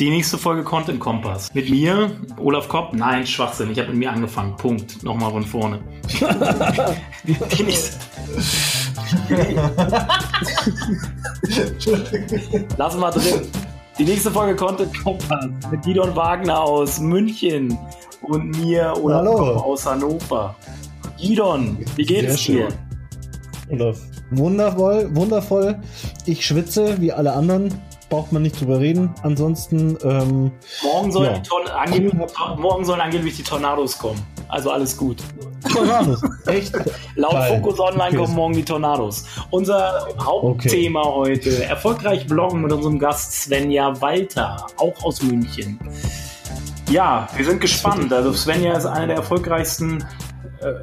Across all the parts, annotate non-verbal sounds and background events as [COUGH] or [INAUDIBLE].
Die nächste Folge Content Kompass. Mit mir, Olaf Kopp. Nein, Schwachsinn. Ich habe mit mir angefangen. Punkt. Nochmal von vorne. Die nächste. [LAUGHS] Lass mal drin. Die nächste Folge Content Kompass mit Gidon Wagner aus München und mir, Olaf Hallo. Kopp aus Hannover. Gidon, wie geht Sehr es dir? schön. Olaf. Wundervoll, wundervoll. Ich schwitze wie alle anderen. Braucht man nicht drüber reden. Ansonsten, ähm, Morgen sollen, Ja. angeblich, morgen sollen angeblich die Tornados kommen. Also alles gut. Tornados. Echt? [LAUGHS] Laut Geil. Focus Online Okay. kommen morgen die Tornados. Unser Hauptthema heute: erfolgreich bloggen mit unserem Gast Svenja Walter, auch aus München. Ja, wir sind gespannt. Also Svenja ist eine der erfolgreichsten äh,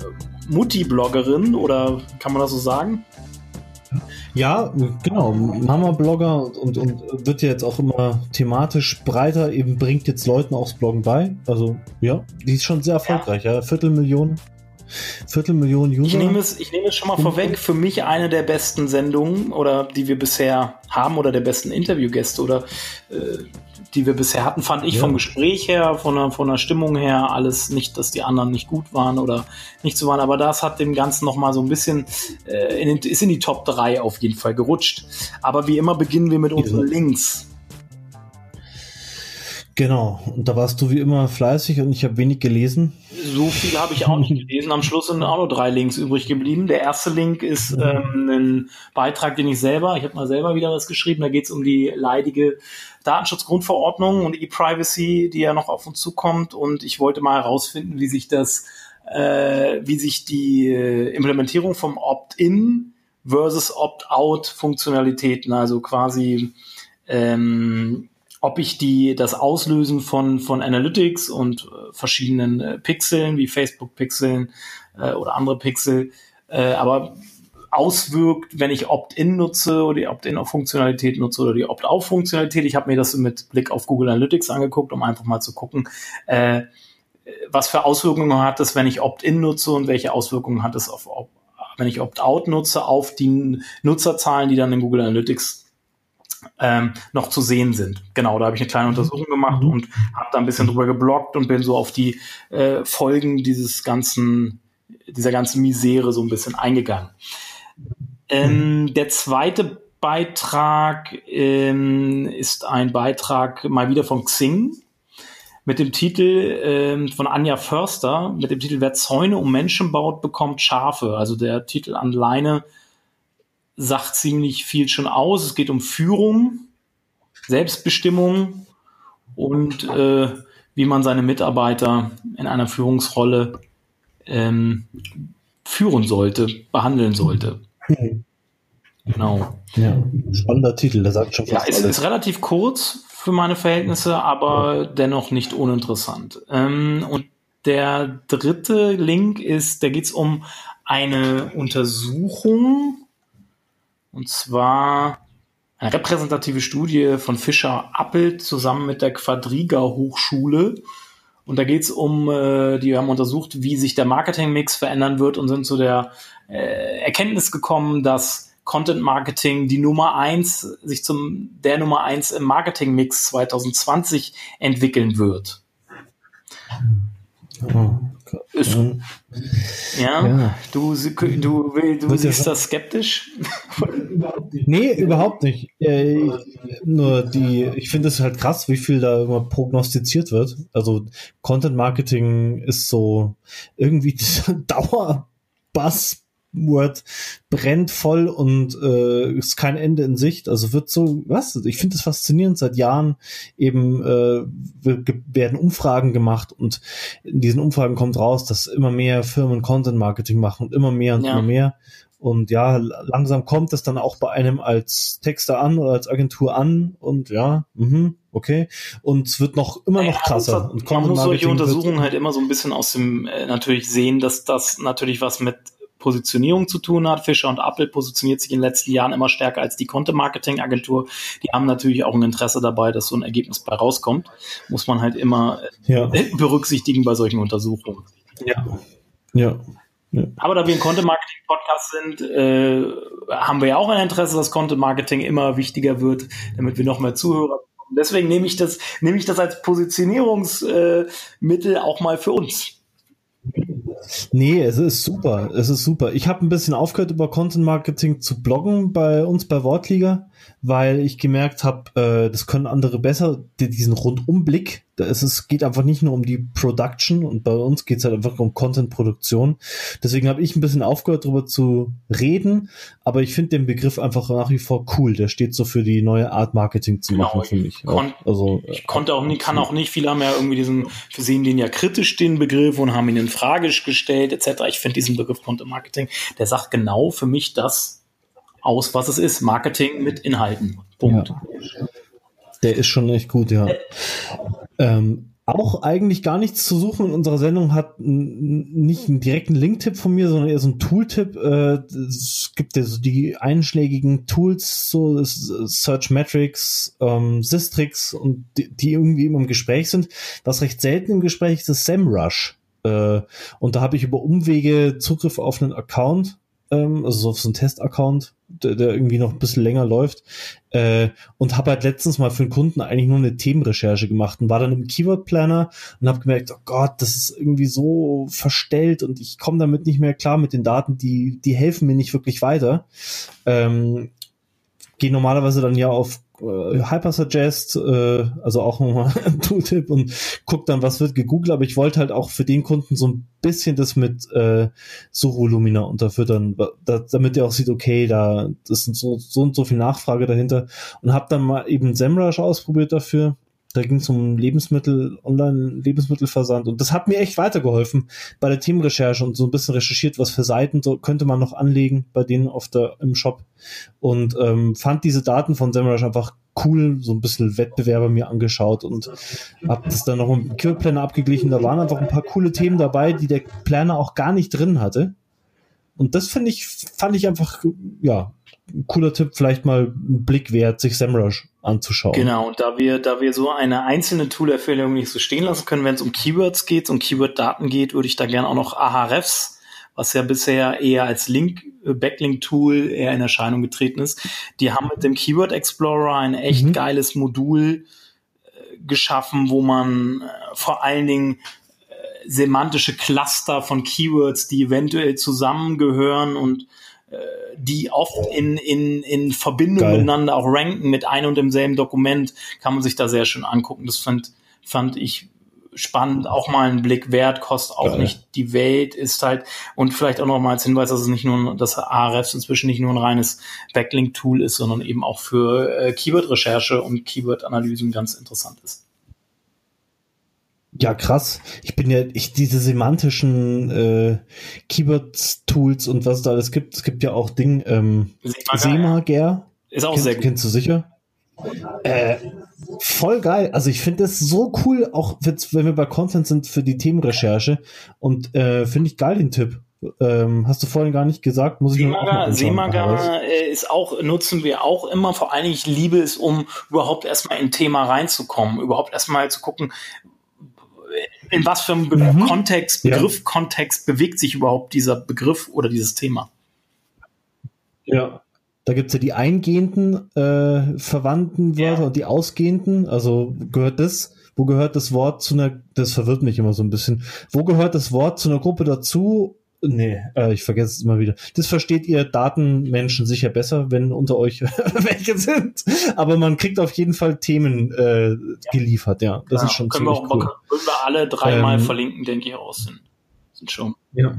Mutti-Bloggerinnen oder kann man das so sagen? Ja, genau. Mama-Blogger und, und, und wird ja jetzt auch immer thematisch breiter, eben bringt jetzt Leuten auch das Bloggen bei. Also, ja, die ist schon sehr erfolgreich, ja. Viertelmillion, Viertelmillion User. Ich nehme es, ich nehme es schon mal vorweg. Für mich eine der besten Sendungen oder die wir bisher haben oder der besten Interviewgäste oder äh, die wir bisher hatten, fand ich Ja. vom Gespräch her, von der, von der Stimmung her, alles nicht, dass die anderen nicht gut waren oder nicht so waren, aber das hat dem Ganzen nochmal so ein bisschen, äh, in den, ist in die Top 3 auf jeden Fall gerutscht. Aber wie immer beginnen wir mit unseren Links. Genau. Und da warst du wie immer fleißig und ich habe wenig gelesen. So viel habe ich auch nicht [LAUGHS] gelesen. Am Schluss sind auch nur drei Links übrig geblieben. Der erste Link ist ähm, ein Beitrag, den ich selber, ich habe mal selber wieder was geschrieben, da geht es um die leidige Datenschutzgrundverordnung und E-Privacy, die ja noch auf uns zukommt. Und ich wollte mal herausfinden, wie sich das, äh, wie sich die äh, Implementierung vom Opt-in versus Opt-out-Funktionalitäten, also quasi ähm, ob ich die, das Auslösen von, von Analytics und äh, verschiedenen äh, Pixeln, wie Facebook-Pixeln äh, oder andere Pixel, äh, aber auswirkt, wenn ich Opt-in nutze oder die Opt-in-Funktionalität nutze oder die Opt-out-Funktionalität. Ich habe mir das mit Blick auf Google Analytics angeguckt, um einfach mal zu gucken, äh, was für Auswirkungen hat es, wenn ich Opt-in nutze und welche Auswirkungen hat es auf, wenn ich Opt-out nutze, auf die Nutzerzahlen, die dann in Google Analytics ähm, noch zu sehen sind. Genau, da habe ich eine kleine Untersuchung gemacht und habe da ein bisschen drüber geblockt und bin so auf die äh, Folgen dieses ganzen, dieser ganzen Misere so ein bisschen eingegangen. Ähm, der zweite Beitrag ähm, ist ein Beitrag mal wieder von Xing mit dem Titel ähm, von Anja Förster mit dem Titel Wer Zäune um Menschen baut, bekommt Schafe. Also der Titel alleine sagt ziemlich viel schon aus. Es geht um Führung, Selbstbestimmung und äh, wie man seine Mitarbeiter in einer Führungsrolle ähm, führen sollte, behandeln sollte. Genau. Ja, spannender Titel, der sagt schon Ja, fast es alles. ist relativ kurz für meine Verhältnisse, aber dennoch nicht uninteressant. Ähm, und der dritte Link ist, da geht es um eine Untersuchung, und zwar eine repräsentative Studie von Fischer Appelt zusammen mit der Quadriga Hochschule. Und da geht es um, äh, die haben untersucht, wie sich der Marketingmix verändern wird und sind zu der äh, Erkenntnis gekommen, dass Content Marketing die Nummer eins, sich zum der Nummer eins im Marketingmix 2020 entwickeln wird. Ist, ähm, ja, Ja. du, du, du ja siehst das skeptisch? Nee, überhaupt nicht. Äh, nur die, ich finde es halt krass, wie viel da immer prognostiziert wird. Also Content Marketing ist so irgendwie [LAUGHS] dieser Dauer-Buzzword brennt voll und äh, ist kein Ende in Sicht. Also wird so, was? Ich finde es faszinierend. Seit Jahren eben äh, werden Umfragen gemacht und in diesen Umfragen kommt raus, dass immer mehr Firmen Content Marketing machen und immer mehr und Ja. immer mehr. Und ja, langsam kommt es dann auch bei einem als Texter an oder als Agentur an und ja, mhm, okay? Und es wird noch immer noch krasser. und man muss solche Untersuchungen halt immer so ein bisschen aus dem äh, natürlich sehen, dass das natürlich was mit Positionierung zu tun hat. Fischer und Apple positioniert sich in den letzten Jahren immer stärker als die Content-Marketing-Agentur. Die haben natürlich auch ein Interesse dabei, dass so ein Ergebnis bei rauskommt. Muss man halt immer ja. berücksichtigen bei solchen Untersuchungen. Ja. Ja. ja. Aber da wir ein Content-Marketing-Podcast sind, äh, haben wir ja auch ein Interesse, dass Content-Marketing immer wichtiger wird, damit wir noch mehr Zuhörer bekommen. Deswegen nehme ich das, nehme ich das als Positionierungsmittel äh, auch mal für uns. Nee, es ist super. Es ist super. Ich habe ein bisschen aufgehört, über Content Marketing zu bloggen bei uns bei Wortliga, weil ich gemerkt habe, äh, das können andere besser, die, diesen Rundumblick. Da ist es geht einfach nicht nur um die Production und bei uns geht es halt einfach um Content-Produktion. Deswegen habe ich ein bisschen aufgehört, darüber zu reden, aber ich finde den Begriff einfach nach wie vor cool. Der steht so für die neue Art Marketing zu machen genau, für mich. Kon also, ich konnte auch nie, kann auch nicht, viele haben ja irgendwie diesen, wir sehen den ja kritisch, den Begriff, und haben ihn in Frage gestellt, etc. Ich finde diesen Begriff Content Marketing, der sagt genau für mich das, aus, was es ist. Marketing mit Inhalten. Punkt. Ja. Der ist schon echt gut, ja. Ähm, auch eigentlich gar nichts zu suchen in unserer Sendung hat nicht einen direkten Link-Tipp von mir, sondern eher so ein Tool-Tipp. Äh, es gibt ja so die einschlägigen Tools, so Search Metrics, ähm, Systrix und die, die irgendwie immer im Gespräch sind. Was recht selten im Gespräch ist, ist SEMrush. Äh, und da habe ich über Umwege Zugriff auf einen Account ähm, also auf so einen Test-Account, der, der, irgendwie noch ein bisschen länger läuft. Äh, und habe halt letztens mal für einen Kunden eigentlich nur eine Themenrecherche gemacht und war dann im Keyword Planner und habe gemerkt, oh Gott, das ist irgendwie so verstellt und ich komme damit nicht mehr klar mit den Daten, die, die helfen mir nicht wirklich weiter. Ähm, gehe normalerweise dann ja auf äh, Hypersuggest, äh, also auch nochmal [LAUGHS] ein Tooltip und guck dann, was wird gegoogelt, aber ich wollte halt auch für den Kunden so ein bisschen das mit äh, Sucholumina unterfüttern, da, damit er auch sieht, okay, da sind so, so und so viel Nachfrage dahinter. Und habe dann mal eben SEMrush ausprobiert dafür da ging es um Lebensmittel, Online-Lebensmittelversand und das hat mir echt weitergeholfen bei der Themenrecherche und so ein bisschen recherchiert, was für Seiten so könnte man noch anlegen bei denen auf der im Shop und ähm, fand diese Daten von SEMrush einfach cool, so ein bisschen Wettbewerber mir angeschaut und habe das dann noch im Cure Planner abgeglichen. Da waren einfach ein paar coole Themen dabei, die der Planner auch gar nicht drin hatte. Und das finde ich, fand ich einfach, ja, ein cooler Tipp, vielleicht mal einen Blick wert, sich SEMrush anzuschauen. Genau, und da wir, da wir so eine einzelne Tool-Empfehlung nicht so stehen lassen können, wenn es um Keywords geht, um Keyword-Daten geht, würde ich da gerne auch noch Ahrefs, was ja bisher eher als Link, äh, Backlink-Tool eher in Erscheinung getreten ist. Die haben mit dem Keyword Explorer ein echt mhm. geiles Modul äh, geschaffen, wo man äh, vor allen Dingen semantische Cluster von Keywords, die eventuell zusammengehören und die oft in, in, in Verbindung Geil. miteinander auch ranken mit einem und demselben Dokument, kann man sich da sehr schön angucken. Das fand, fand ich spannend, auch mal einen Blick wert, kostet auch Geil. nicht die Welt, ist halt, und vielleicht auch noch mal als Hinweis, dass es nicht nur, dass Ahrefs inzwischen nicht nur ein reines Backlink-Tool ist, sondern eben auch für äh, Keyword-Recherche und Keyword-Analysen ganz interessant ist. Ja, krass. Ich bin ja, ich, diese semantischen äh, Keyword-Tools und was da alles gibt, es gibt ja auch Ding, ähm, Semager. Ist auch Kennt, sehr gut. Kennst du sicher? Äh, voll geil. Also ich finde das so cool, auch wenn wir bei Content sind für die Themenrecherche. Und äh, finde ich geil den Tipp. Ähm, hast du vorhin gar nicht gesagt, muss ich Seemager, Seemager äh, ist auch, nutzen wir auch immer, vor allen Dingen, ich liebe es, um überhaupt erstmal in ein Thema reinzukommen, überhaupt erstmal zu gucken, in was für einem Be mhm. Kontext, Begriff, ja. Kontext bewegt sich überhaupt dieser Begriff oder dieses Thema? Ja. Da gibt's ja die eingehenden äh, verwandten Wörter ja. und die ausgehenden. Also gehört das, wo gehört das Wort zu einer, das verwirrt mich immer so ein bisschen. Wo gehört das Wort zu einer Gruppe dazu Nee, äh, ich vergesse es immer wieder. Das versteht ihr Datenmenschen sicher besser, wenn unter euch [LAUGHS] welche sind. Aber man kriegt auf jeden Fall Themen äh, geliefert, ja. Das ja, ist schon können ziemlich wir auch, cool. Können wir alle dreimal ähm, verlinken, denke ich auch, sind, sind schon. Ja.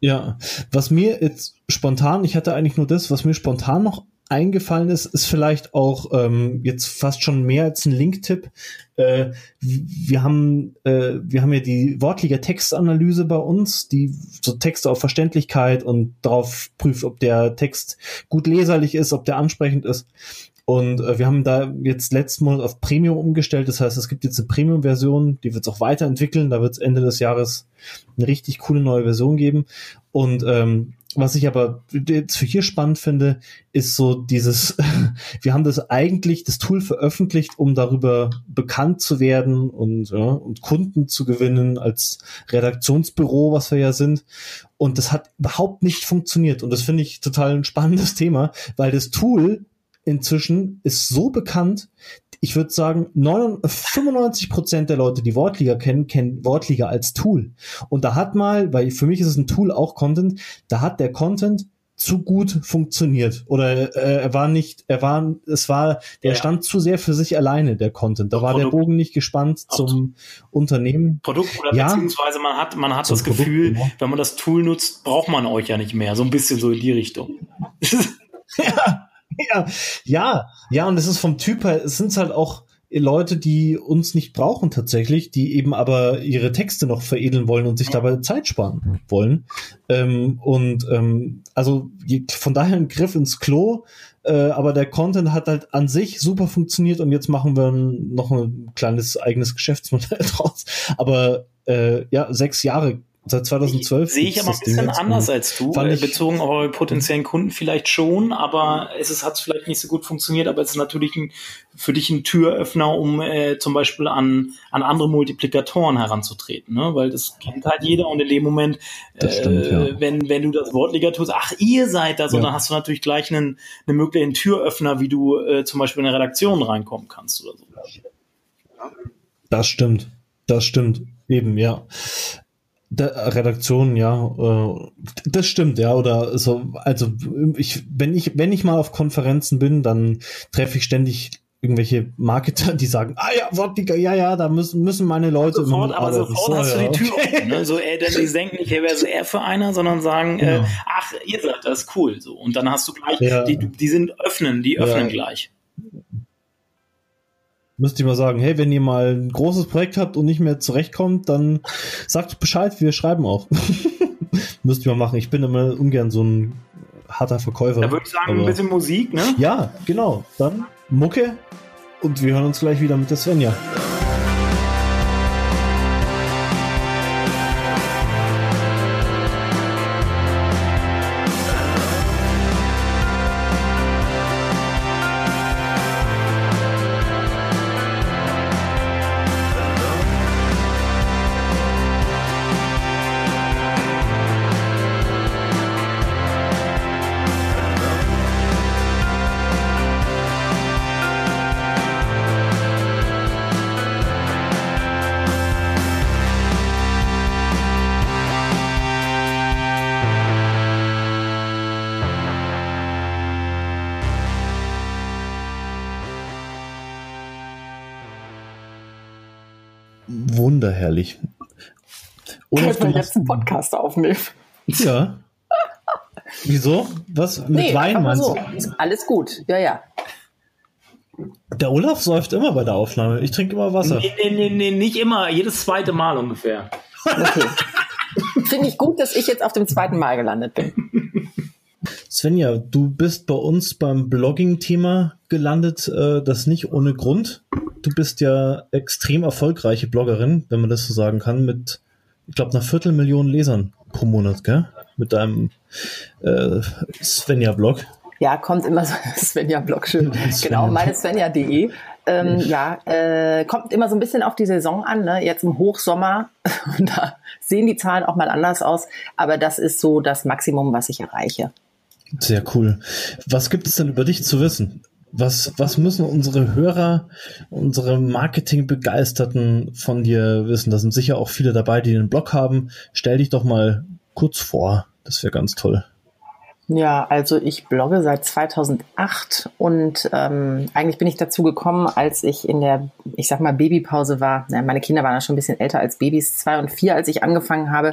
Ja. Was mir jetzt spontan, ich hatte eigentlich nur das, was mir spontan noch eingefallen ist, ist vielleicht auch ähm, jetzt fast schon mehr als ein Link-Tipp. Äh, wir haben äh, wir haben ja die Wortliga Textanalyse bei uns, die so Texte auf Verständlichkeit und darauf prüft, ob der Text gut leserlich ist, ob der ansprechend ist. Und äh, wir haben da jetzt letzten Monat auf Premium umgestellt. Das heißt, es gibt jetzt eine Premium-Version, die wird es auch weiterentwickeln. Da wird es Ende des Jahres eine richtig coole neue Version geben. Und ähm, was ich aber jetzt für hier spannend finde, ist so dieses, [LAUGHS] wir haben das eigentlich, das Tool veröffentlicht, um darüber bekannt zu werden und, ja, und Kunden zu gewinnen als Redaktionsbüro, was wir ja sind. Und das hat überhaupt nicht funktioniert. Und das finde ich total ein spannendes Thema, weil das Tool inzwischen ist so bekannt, ich würde sagen, 95 Prozent der Leute, die Wortliga kennen, kennen Wortliga als Tool. Und da hat mal, weil für mich ist es ein Tool auch Content, da hat der Content zu gut funktioniert oder äh, er war nicht, er war, es war, der ja. stand zu sehr für sich alleine der Content. Da war Produkt. der Bogen nicht gespannt zum Unternehmen. Produkt oder ja. beziehungsweise man hat, man hat das Produkt, Gefühl, genau. wenn man das Tool nutzt, braucht man euch ja nicht mehr. So ein bisschen so in die Richtung. [LAUGHS] [LAUGHS] ja. Ja, ja, ja, und es ist vom Typ her, es sind halt auch Leute, die uns nicht brauchen tatsächlich, die eben aber ihre Texte noch veredeln wollen und sich dabei Zeit sparen wollen. Ähm, und ähm, also von daher ein Griff ins Klo, äh, aber der Content hat halt an sich super funktioniert und jetzt machen wir noch ein kleines eigenes Geschäftsmodell [LAUGHS] draus. Aber äh, ja, sechs Jahre Seit 2012 sehe ich aber ein bisschen anders als du, äh, bezogen auf eure potenziellen Kunden vielleicht schon, aber es hat vielleicht nicht so gut funktioniert, aber es ist natürlich ein, für dich ein Türöffner, um äh, zum Beispiel an, an andere Multiplikatoren heranzutreten, ne? weil das kennt halt jeder und in dem Moment, äh, stimmt, ja. wenn, wenn du das Wortliga tust, ach, ihr seid das, ja. und dann hast du natürlich gleich einen, einen möglichen Türöffner, wie du äh, zum Beispiel in eine Redaktion reinkommen kannst oder so. Das stimmt, das stimmt, eben, ja. Der Redaktion, ja, äh, das stimmt, ja, oder so, also ich, wenn ich, wenn ich mal auf Konferenzen bin, dann treffe ich ständig irgendwelche Marketer, die sagen, ah ja, Wortliga, ja, ja, da müssen, müssen meine Leute sofort, aber sofort so, hast ja, du die Tür offen, ne? [LAUGHS] so, äh, denn die denken nicht, wer ist er für einer, sondern sagen, äh, genau. äh, ach, ihr seid das, cool, so. Und dann hast du gleich, ja. die, die sind öffnen, die öffnen ja. gleich müsste ich mal sagen, hey, wenn ihr mal ein großes Projekt habt und nicht mehr zurechtkommt, dann sagt Bescheid, wir schreiben auch. [LAUGHS] müsste ich mal machen. Ich bin immer ungern so ein harter Verkäufer. Da würde ich sagen, ein bisschen Musik, ne? Ja, genau. Dann Mucke und wir hören uns gleich wieder mit der Svenja. Olaf, Können wir jetzt einen Podcast aufnehmen? Ja. Wieso? Was? Mit nee, Wein meinst so. du? Alles gut, ja, ja. Der Olaf säuft immer bei der Aufnahme. Ich trinke immer Wasser. Nee, nee, nee, nee, nicht immer. Jedes zweite Mal ungefähr. Okay. Finde ich gut, dass ich jetzt auf dem zweiten Mal gelandet bin. [LAUGHS] Svenja, du bist bei uns beim Blogging-Thema gelandet, äh, das nicht ohne Grund. Du bist ja extrem erfolgreiche Bloggerin, wenn man das so sagen kann, mit, ich glaube, einer Viertelmillion Lesern pro Monat, gell? Mit deinem äh, Svenja-Blog. Ja, kommt immer so, [LAUGHS] Svenja-Blog, schön. [LAUGHS] genau, meine Svenja.de. Ähm, ja, äh, kommt immer so ein bisschen auf die Saison an, ne? jetzt im Hochsommer, [LAUGHS] da sehen die Zahlen auch mal anders aus, aber das ist so das Maximum, was ich erreiche. Sehr cool. Was gibt es denn über dich zu wissen? Was, was müssen unsere Hörer, unsere Marketingbegeisterten von dir wissen? Da sind sicher auch viele dabei, die einen Blog haben. Stell dich doch mal kurz vor. Das wäre ganz toll. Ja, also ich blogge seit 2008 und ähm, eigentlich bin ich dazu gekommen, als ich in der, ich sag mal, Babypause war. Ja, meine Kinder waren ja schon ein bisschen älter als Babys, zwei und vier, als ich angefangen habe.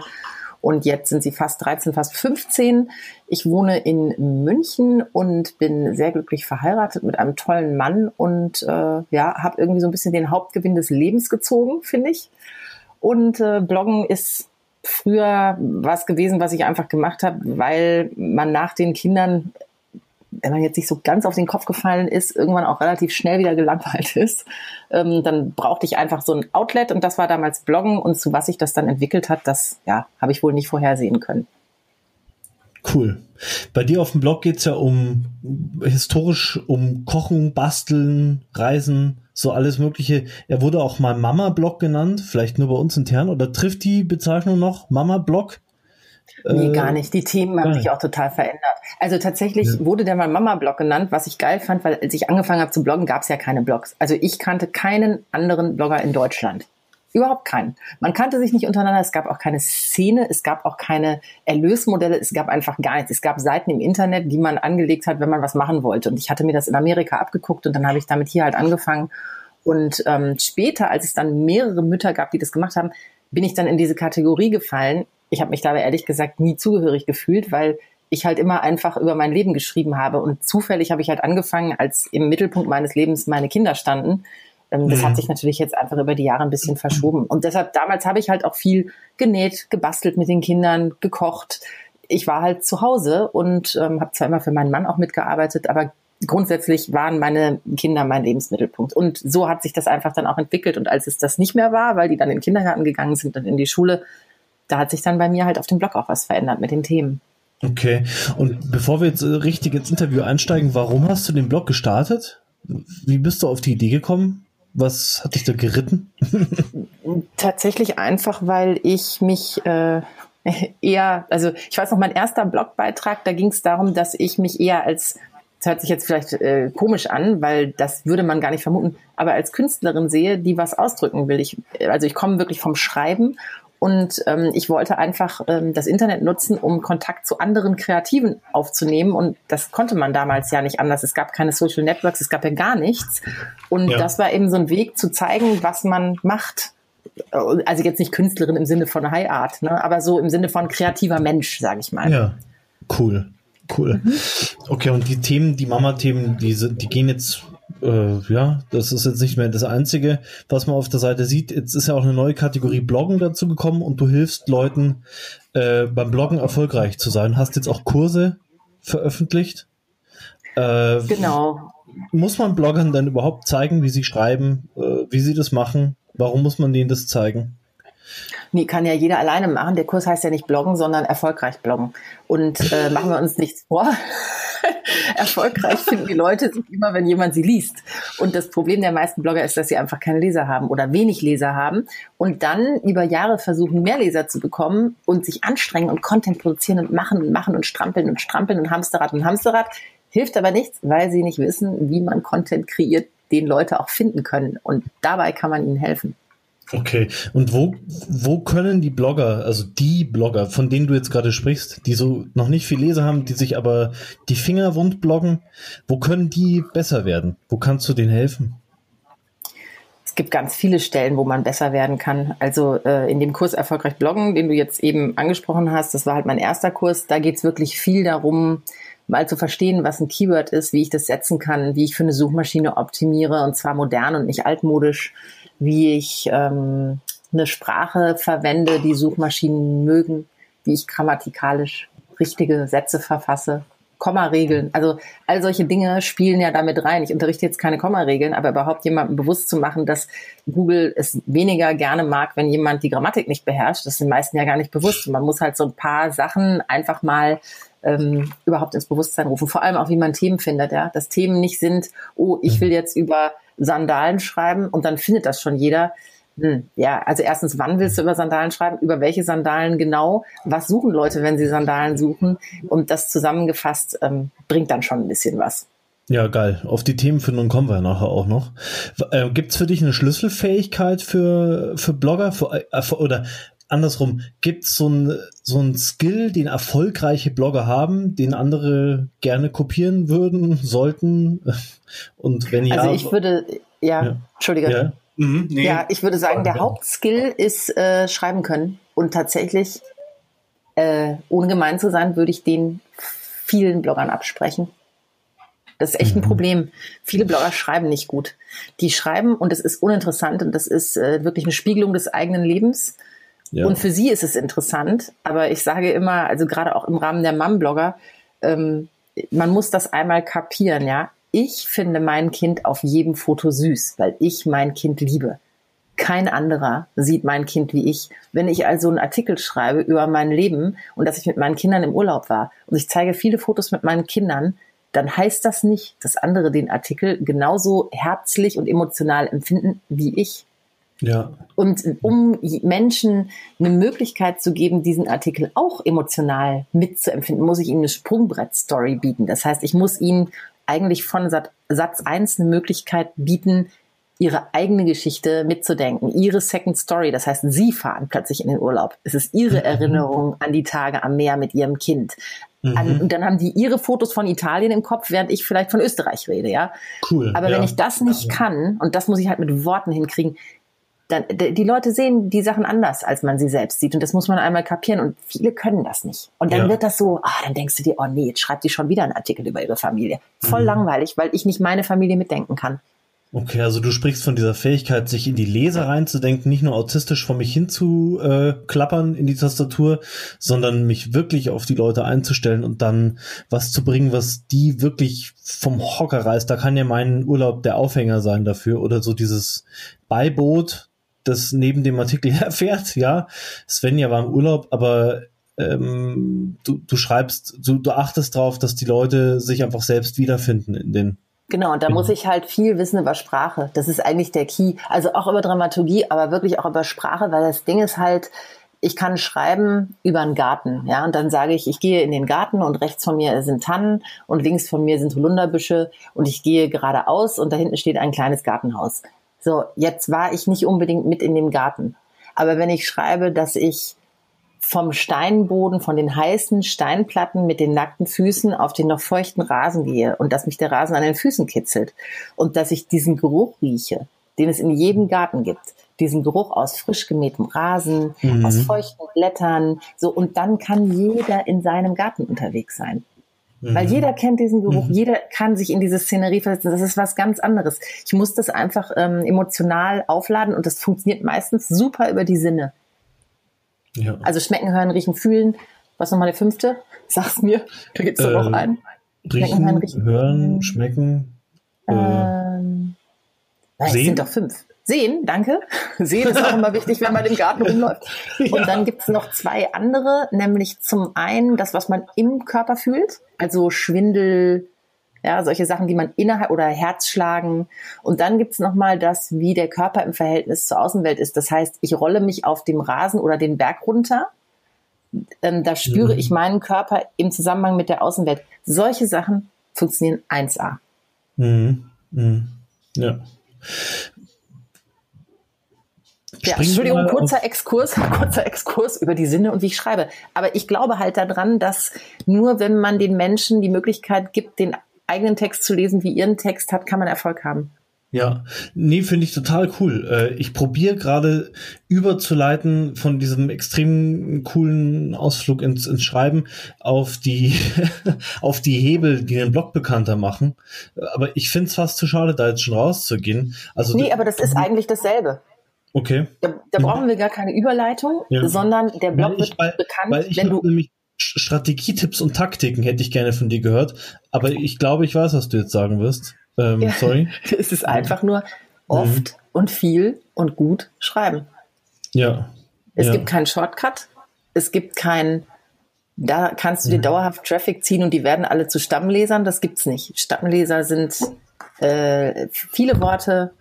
Und jetzt sind sie fast 13, fast 15. Ich wohne in München und bin sehr glücklich verheiratet mit einem tollen Mann und äh, ja, habe irgendwie so ein bisschen den Hauptgewinn des Lebens gezogen, finde ich. Und äh, Bloggen ist früher was gewesen, was ich einfach gemacht habe, weil man nach den Kindern wenn man jetzt nicht so ganz auf den Kopf gefallen ist, irgendwann auch relativ schnell wieder gelangweilt [LAUGHS] ist. Ähm, dann brauchte ich einfach so ein Outlet und das war damals Bloggen und zu was sich das dann entwickelt hat, das ja, habe ich wohl nicht vorhersehen können. Cool. Bei dir auf dem Blog geht's ja um historisch um Kochen, Basteln, Reisen, so alles Mögliche. Er wurde auch mal Mama-Blog genannt, vielleicht nur bei uns intern, oder trifft die Bezeichnung noch Mama-Blog? Nee, äh, gar nicht. Die Themen haben sich auch total verändert. Also tatsächlich ja. wurde der mal Mama-Blog genannt, was ich geil fand, weil als ich angefangen habe zu bloggen, gab es ja keine Blogs. Also ich kannte keinen anderen Blogger in Deutschland. Überhaupt keinen. Man kannte sich nicht untereinander, es gab auch keine Szene, es gab auch keine Erlösmodelle, es gab einfach gar nichts. Es gab Seiten im Internet, die man angelegt hat, wenn man was machen wollte. Und ich hatte mir das in Amerika abgeguckt und dann habe ich damit hier halt angefangen. Und ähm, später, als es dann mehrere Mütter gab, die das gemacht haben, bin ich dann in diese Kategorie gefallen. Ich habe mich dabei ehrlich gesagt nie zugehörig gefühlt, weil ich halt immer einfach über mein Leben geschrieben habe. Und zufällig habe ich halt angefangen, als im Mittelpunkt meines Lebens meine Kinder standen ähm, das mhm. hat sich natürlich jetzt einfach über die Jahre ein bisschen verschoben. Und deshalb, damals habe ich halt auch viel genäht, gebastelt mit den Kindern, gekocht. Ich war halt zu Hause und ähm, habe zwar immer für meinen Mann auch mitgearbeitet, aber grundsätzlich waren meine Kinder mein Lebensmittelpunkt. Und so hat sich das einfach dann auch entwickelt. Und als es das nicht mehr war, weil die dann in den Kindergarten gegangen sind und in die Schule, da hat sich dann bei mir halt auf dem Blog auch was verändert mit den Themen. Okay. Und bevor wir jetzt äh, richtig ins Interview einsteigen, warum hast du den Blog gestartet? Wie bist du auf die Idee gekommen? Was hat dich da geritten? Tatsächlich einfach, weil ich mich äh, [LAUGHS] eher, also ich weiß noch, mein erster Blogbeitrag, da ging es darum, dass ich mich eher als, das hört sich jetzt vielleicht äh, komisch an, weil das würde man gar nicht vermuten, aber als Künstlerin sehe, die was ausdrücken will. Ich, also ich komme wirklich vom Schreiben und ähm, ich wollte einfach ähm, das Internet nutzen, um Kontakt zu anderen Kreativen aufzunehmen. Und das konnte man damals ja nicht anders. Es gab keine Social Networks, es gab ja gar nichts. Und ja. das war eben so ein Weg zu zeigen, was man macht. Also jetzt nicht Künstlerin im Sinne von High Art, ne? aber so im Sinne von kreativer Mensch, sage ich mal. Ja, cool. Cool. Mhm. Okay, und die Themen, die Mama-Themen, die, die gehen jetzt äh, ja, das ist jetzt nicht mehr das Einzige, was man auf der Seite sieht. Jetzt ist ja auch eine neue Kategorie Bloggen dazu gekommen und du hilfst Leuten äh, beim Bloggen erfolgreich zu sein. Hast jetzt auch Kurse veröffentlicht. Äh, genau. Muss man Bloggern dann überhaupt zeigen, wie sie schreiben, äh, wie sie das machen? Warum muss man denen das zeigen? Nee, kann ja jeder alleine machen. Der Kurs heißt ja nicht bloggen, sondern erfolgreich bloggen. Und äh, machen wir uns nichts vor. [LAUGHS] erfolgreich finden die Leute sich immer, wenn jemand sie liest. Und das Problem der meisten Blogger ist, dass sie einfach keine Leser haben oder wenig Leser haben und dann über Jahre versuchen, mehr Leser zu bekommen und sich anstrengen und Content produzieren und machen und machen und strampeln und strampeln und Hamsterrad und Hamsterrad. Hilft aber nichts, weil sie nicht wissen, wie man Content kreiert, den Leute auch finden können. Und dabei kann man ihnen helfen. Okay, und wo, wo können die Blogger, also die Blogger, von denen du jetzt gerade sprichst, die so noch nicht viel Leser haben, die sich aber die Finger wund bloggen, wo können die besser werden? Wo kannst du denen helfen? Es gibt ganz viele Stellen, wo man besser werden kann. Also äh, in dem Kurs Erfolgreich Bloggen, den du jetzt eben angesprochen hast, das war halt mein erster Kurs, da geht es wirklich viel darum, mal zu verstehen, was ein Keyword ist, wie ich das setzen kann, wie ich für eine Suchmaschine optimiere und zwar modern und nicht altmodisch wie ich ähm, eine Sprache verwende, die Suchmaschinen mögen, wie ich grammatikalisch richtige Sätze verfasse, Kommaregeln. Also all solche Dinge spielen ja damit rein. Ich unterrichte jetzt keine Kommaregeln, aber überhaupt jemandem bewusst zu machen, dass Google es weniger gerne mag, wenn jemand die Grammatik nicht beherrscht. Das sind den meisten ja gar nicht bewusst. man muss halt so ein paar Sachen einfach mal ähm, überhaupt ins Bewusstsein rufen. Vor allem auch, wie man Themen findet. Ja, dass Themen nicht sind, oh, ich will jetzt über Sandalen schreiben und dann findet das schon jeder. Hm, ja, also erstens, wann willst du über Sandalen schreiben? Über welche Sandalen genau? Was suchen Leute, wenn sie Sandalen suchen? Und das zusammengefasst ähm, bringt dann schon ein bisschen was. Ja, geil. Auf die Themenfindung kommen wir nachher auch noch. Äh, Gibt es für dich eine Schlüsselfähigkeit für, für Blogger? Für, äh, oder andersrum, gibt es so ein, so ein Skill, den erfolgreiche Blogger haben, den andere gerne kopieren würden, sollten? [LAUGHS] Und wenn ja. Also ich würde, ja, ja. Entschuldige. Ja. Mhm, nee. ja, ich würde sagen, der Hauptskill ist äh, schreiben können. Und tatsächlich, äh, ohne gemein zu sein, würde ich den vielen Bloggern absprechen. Das ist echt ein mhm. Problem. Viele Blogger schreiben nicht gut. Die schreiben und es ist uninteressant und das ist äh, wirklich eine Spiegelung des eigenen Lebens. Ja. Und für sie ist es interessant, aber ich sage immer, also gerade auch im Rahmen der Mom-Blogger, ähm, man muss das einmal kapieren, ja. Ich finde mein Kind auf jedem Foto süß, weil ich mein Kind liebe. Kein anderer sieht mein Kind wie ich. Wenn ich also einen Artikel schreibe über mein Leben und dass ich mit meinen Kindern im Urlaub war und ich zeige viele Fotos mit meinen Kindern, dann heißt das nicht, dass andere den Artikel genauso herzlich und emotional empfinden wie ich. Ja. Und um Menschen eine Möglichkeit zu geben, diesen Artikel auch emotional mitzuempfinden, muss ich ihnen eine Sprungbrett-Story bieten. Das heißt, ich muss ihnen eigentlich von Satz 1 eine Möglichkeit bieten, ihre eigene Geschichte mitzudenken, ihre Second Story. Das heißt, sie fahren plötzlich in den Urlaub. Es ist ihre mhm. Erinnerung an die Tage am Meer mit ihrem Kind. Mhm. An, und dann haben die ihre Fotos von Italien im Kopf, während ich vielleicht von Österreich rede, ja. Cool. Aber ja. wenn ich das nicht kann, und das muss ich halt mit Worten hinkriegen, dann, die Leute sehen die Sachen anders, als man sie selbst sieht. Und das muss man einmal kapieren. Und viele können das nicht. Und dann ja. wird das so, ah, dann denkst du dir, oh nee, jetzt schreibt die schon wieder einen Artikel über ihre Familie. Voll mhm. langweilig, weil ich nicht meine Familie mitdenken kann. Okay, also du sprichst von dieser Fähigkeit, sich in die Leser reinzudenken, nicht nur autistisch vor mich hinzuklappern äh, in die Tastatur, sondern mich wirklich auf die Leute einzustellen und dann was zu bringen, was die wirklich vom Hocker reißt. Da kann ja mein Urlaub der Aufhänger sein dafür oder so dieses Beiboot, das neben dem Artikel [LAUGHS] herfährt, ja. Svenja war im Urlaub, aber ähm, du, du schreibst, du, du achtest darauf, dass die Leute sich einfach selbst wiederfinden in den Genau, und da muss ich halt viel wissen über Sprache. Das ist eigentlich der Key. Also auch über Dramaturgie, aber wirklich auch über Sprache, weil das Ding ist halt, ich kann schreiben über einen Garten, ja, und dann sage ich, ich gehe in den Garten und rechts von mir sind Tannen und links von mir sind Holunderbüsche und ich gehe geradeaus und da hinten steht ein kleines Gartenhaus. So, jetzt war ich nicht unbedingt mit in dem Garten. Aber wenn ich schreibe, dass ich vom Steinboden, von den heißen Steinplatten mit den nackten Füßen auf den noch feuchten Rasen gehe und dass mich der Rasen an den Füßen kitzelt und dass ich diesen Geruch rieche, den es in jedem Garten gibt, diesen Geruch aus frisch gemähtem Rasen, mhm. aus feuchten Blättern, so und dann kann jeder in seinem Garten unterwegs sein. Mhm. Weil jeder kennt diesen Geruch, mhm. jeder kann sich in diese Szenerie versetzen. Das ist was ganz anderes. Ich muss das einfach ähm, emotional aufladen und das funktioniert meistens super über die Sinne. Ja. Also schmecken, hören, riechen, fühlen. Was nochmal der fünfte? Sag's mir. Da gibt's doch ähm, noch einen. Riechen, hören, riechen, hören, schmecken. Äh, ähm, äh, es sind doch fünf. Sehen, danke. Sehen ist auch immer wichtig, wenn man im Garten rumläuft. [LAUGHS] Und ja. dann gibt's noch zwei andere, nämlich zum einen das, was man im Körper fühlt, also Schwindel, ja, solche Sachen, die man innerhalb oder Herzschlagen. Und dann gibt's noch mal das, wie der Körper im Verhältnis zur Außenwelt ist. Das heißt, ich rolle mich auf dem Rasen oder den Berg runter. Ähm, da spüre mhm. ich meinen Körper im Zusammenhang mit der Außenwelt. Solche Sachen funktionieren 1A. Mhm. Mhm. Ja. Ja, Entschuldigung, kurzer Exkurs, [LAUGHS] kurzer Exkurs über die Sinne und wie ich schreibe. Aber ich glaube halt daran, dass nur wenn man den Menschen die Möglichkeit gibt, den eigenen Text zu lesen, wie ihren Text hat, kann man Erfolg haben. Ja, nee, finde ich total cool. Äh, ich probiere gerade überzuleiten von diesem extrem coolen Ausflug ins, ins Schreiben auf die, [LAUGHS] auf die Hebel, die den Blog bekannter machen. Aber ich finde es fast zu schade, da jetzt schon rauszugehen. Also, nee, aber das ist eigentlich dasselbe. Okay. Da, da brauchen wir gar keine Überleitung, ja. sondern der Blog ich, wird weil, bekannt, weil ich wenn du nämlich Strategietipps und Taktiken hätte ich gerne von dir gehört, aber ich glaube, ich weiß, was du jetzt sagen wirst. Ähm, ja, sorry. [LAUGHS] Es ist einfach nur oft mhm. und viel und gut schreiben. Ja. Es ja. gibt keinen Shortcut. Es gibt kein, da kannst du dir mhm. dauerhaft Traffic ziehen und die werden alle zu Stammlesern. Das gibt's nicht. Stammleser sind äh, viele Worte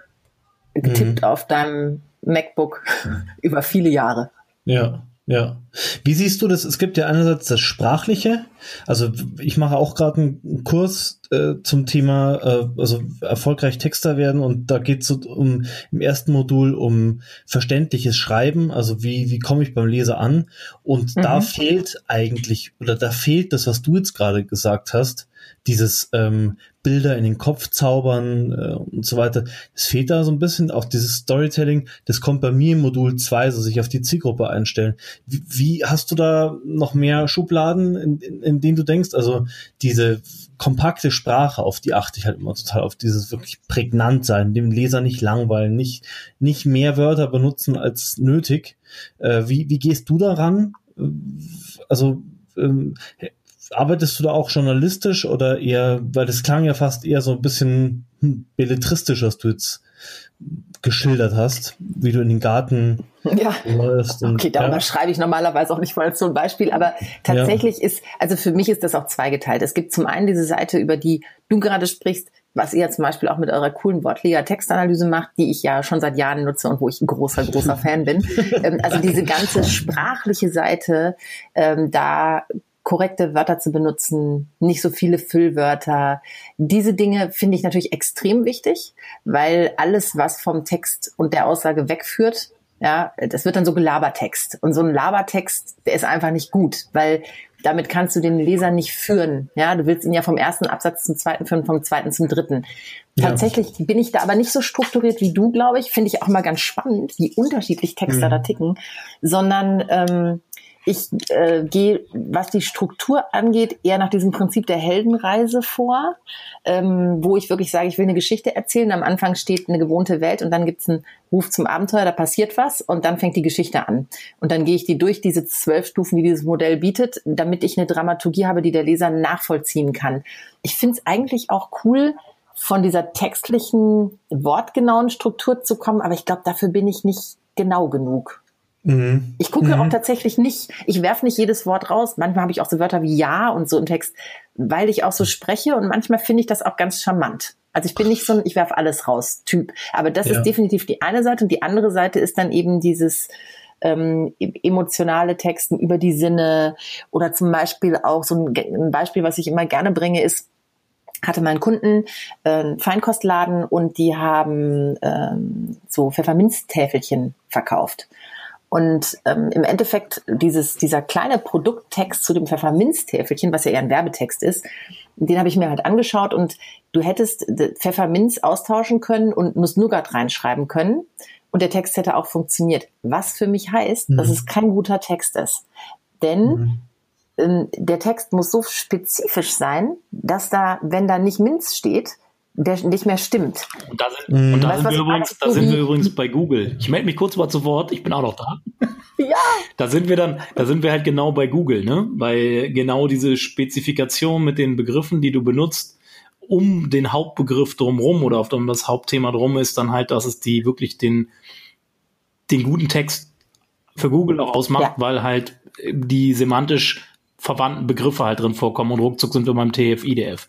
getippt mhm. auf deinem MacBook [LAUGHS] über viele Jahre. Ja. Ja. Wie siehst du das? Es gibt ja einerseits das Sprachliche. Also ich mache auch gerade einen Kurs äh, zum Thema, äh, also erfolgreich Texter werden und da geht es um im ersten Modul um verständliches Schreiben. Also wie wie komme ich beim Leser an? Und mhm. da fehlt eigentlich oder da fehlt das, was du jetzt gerade gesagt hast, dieses ähm, Bilder in den Kopf zaubern äh, und so weiter. Es fehlt da so ein bisschen auch dieses Storytelling. Das kommt bei mir im Modul 2, so sich auf die Zielgruppe einstellen. Wie, wie hast du da noch mehr Schubladen, in, in, in denen du denkst? Also diese kompakte Sprache, auf die achte ich halt immer total, auf dieses wirklich prägnant sein, dem Leser nicht langweilen, nicht, nicht mehr Wörter benutzen als nötig. Äh, wie, wie gehst du daran? Also ähm, arbeitest du da auch journalistisch oder eher, weil das klang ja fast eher so ein bisschen hm, belletristisch, was du jetzt geschildert hast, wie du in den Garten ja. läufst. Und, okay, darüber ja. schreibe ich normalerweise auch nicht mal als so ein Beispiel, aber tatsächlich ja. ist, also für mich ist das auch zweigeteilt. Es gibt zum einen diese Seite, über die du gerade sprichst, was ihr zum Beispiel auch mit eurer coolen Wortliga Textanalyse macht, die ich ja schon seit Jahren nutze und wo ich ein großer, großer [LAUGHS] Fan bin. Ähm, also diese ganze [LAUGHS] sprachliche Seite, ähm, da korrekte Wörter zu benutzen, nicht so viele Füllwörter. Diese Dinge finde ich natürlich extrem wichtig, weil alles, was vom Text und der Aussage wegführt, ja, das wird dann so Gelabertext. Und so ein Labertext, der ist einfach nicht gut, weil damit kannst du den Leser nicht führen. Ja, du willst ihn ja vom ersten Absatz zum zweiten führen, vom zweiten zum dritten. Ja. Tatsächlich bin ich da aber nicht so strukturiert wie du, glaube ich. Finde ich auch mal ganz spannend, wie unterschiedlich Texte mhm. da ticken, sondern ähm, ich äh, gehe, was die Struktur angeht, eher nach diesem Prinzip der Heldenreise vor, ähm, wo ich wirklich sage, ich will eine Geschichte erzählen. Am Anfang steht eine gewohnte Welt und dann gibt's einen Ruf zum Abenteuer, da passiert was und dann fängt die Geschichte an. Und dann gehe ich die durch diese zwölf Stufen, die dieses Modell bietet, damit ich eine Dramaturgie habe, die der Leser nachvollziehen kann. Ich finde es eigentlich auch cool, von dieser textlichen, wortgenauen Struktur zu kommen, aber ich glaube, dafür bin ich nicht genau genug. Mhm. Ich gucke mhm. auch tatsächlich nicht, ich werfe nicht jedes Wort raus. Manchmal habe ich auch so Wörter wie ja und so im Text, weil ich auch so spreche und manchmal finde ich das auch ganz charmant. Also ich bin nicht so ein, ich werfe alles raus Typ. Aber das ja. ist definitiv die eine Seite und die andere Seite ist dann eben dieses ähm, e-, emotionale Texten über die Sinne oder zum Beispiel auch so ein, ein Beispiel, was ich immer gerne bringe, ist, hatte meinen Kunden äh, Feinkostladen und die haben ähm, so Pfefferminztäfelchen verkauft. Und ähm, im Endeffekt dieses, dieser kleine Produkttext zu dem Pfefferminztäfelchen, was ja eher ein Werbetext ist, den habe ich mir halt angeschaut und du hättest Pfefferminz austauschen können und Nuss-Nougat reinschreiben können und der Text hätte auch funktioniert. Was für mich heißt, mhm. dass es kein guter Text ist. Denn mhm. ähm, der Text muss so spezifisch sein, dass da, wenn da nicht Minz steht, der nicht mehr stimmt. Und da sind, und da weißt, sind, wir, übrigens, da sind wir übrigens bei Google. Ich melde mich kurz mal zu Wort, ich bin auch noch da. [LAUGHS] Ja. Da sind wir dann, da sind wir halt genau bei Google, ne? Bei genau diese Spezifikation mit den Begriffen, die du benutzt, um den Hauptbegriff drumrum oder auf um das Hauptthema drum ist, dann halt, dass es die wirklich den, den guten Text für Google auch ausmacht, ja. weil halt die semantisch verwandten Begriffe halt drin vorkommen und ruckzuck sind wir beim TF-IDF.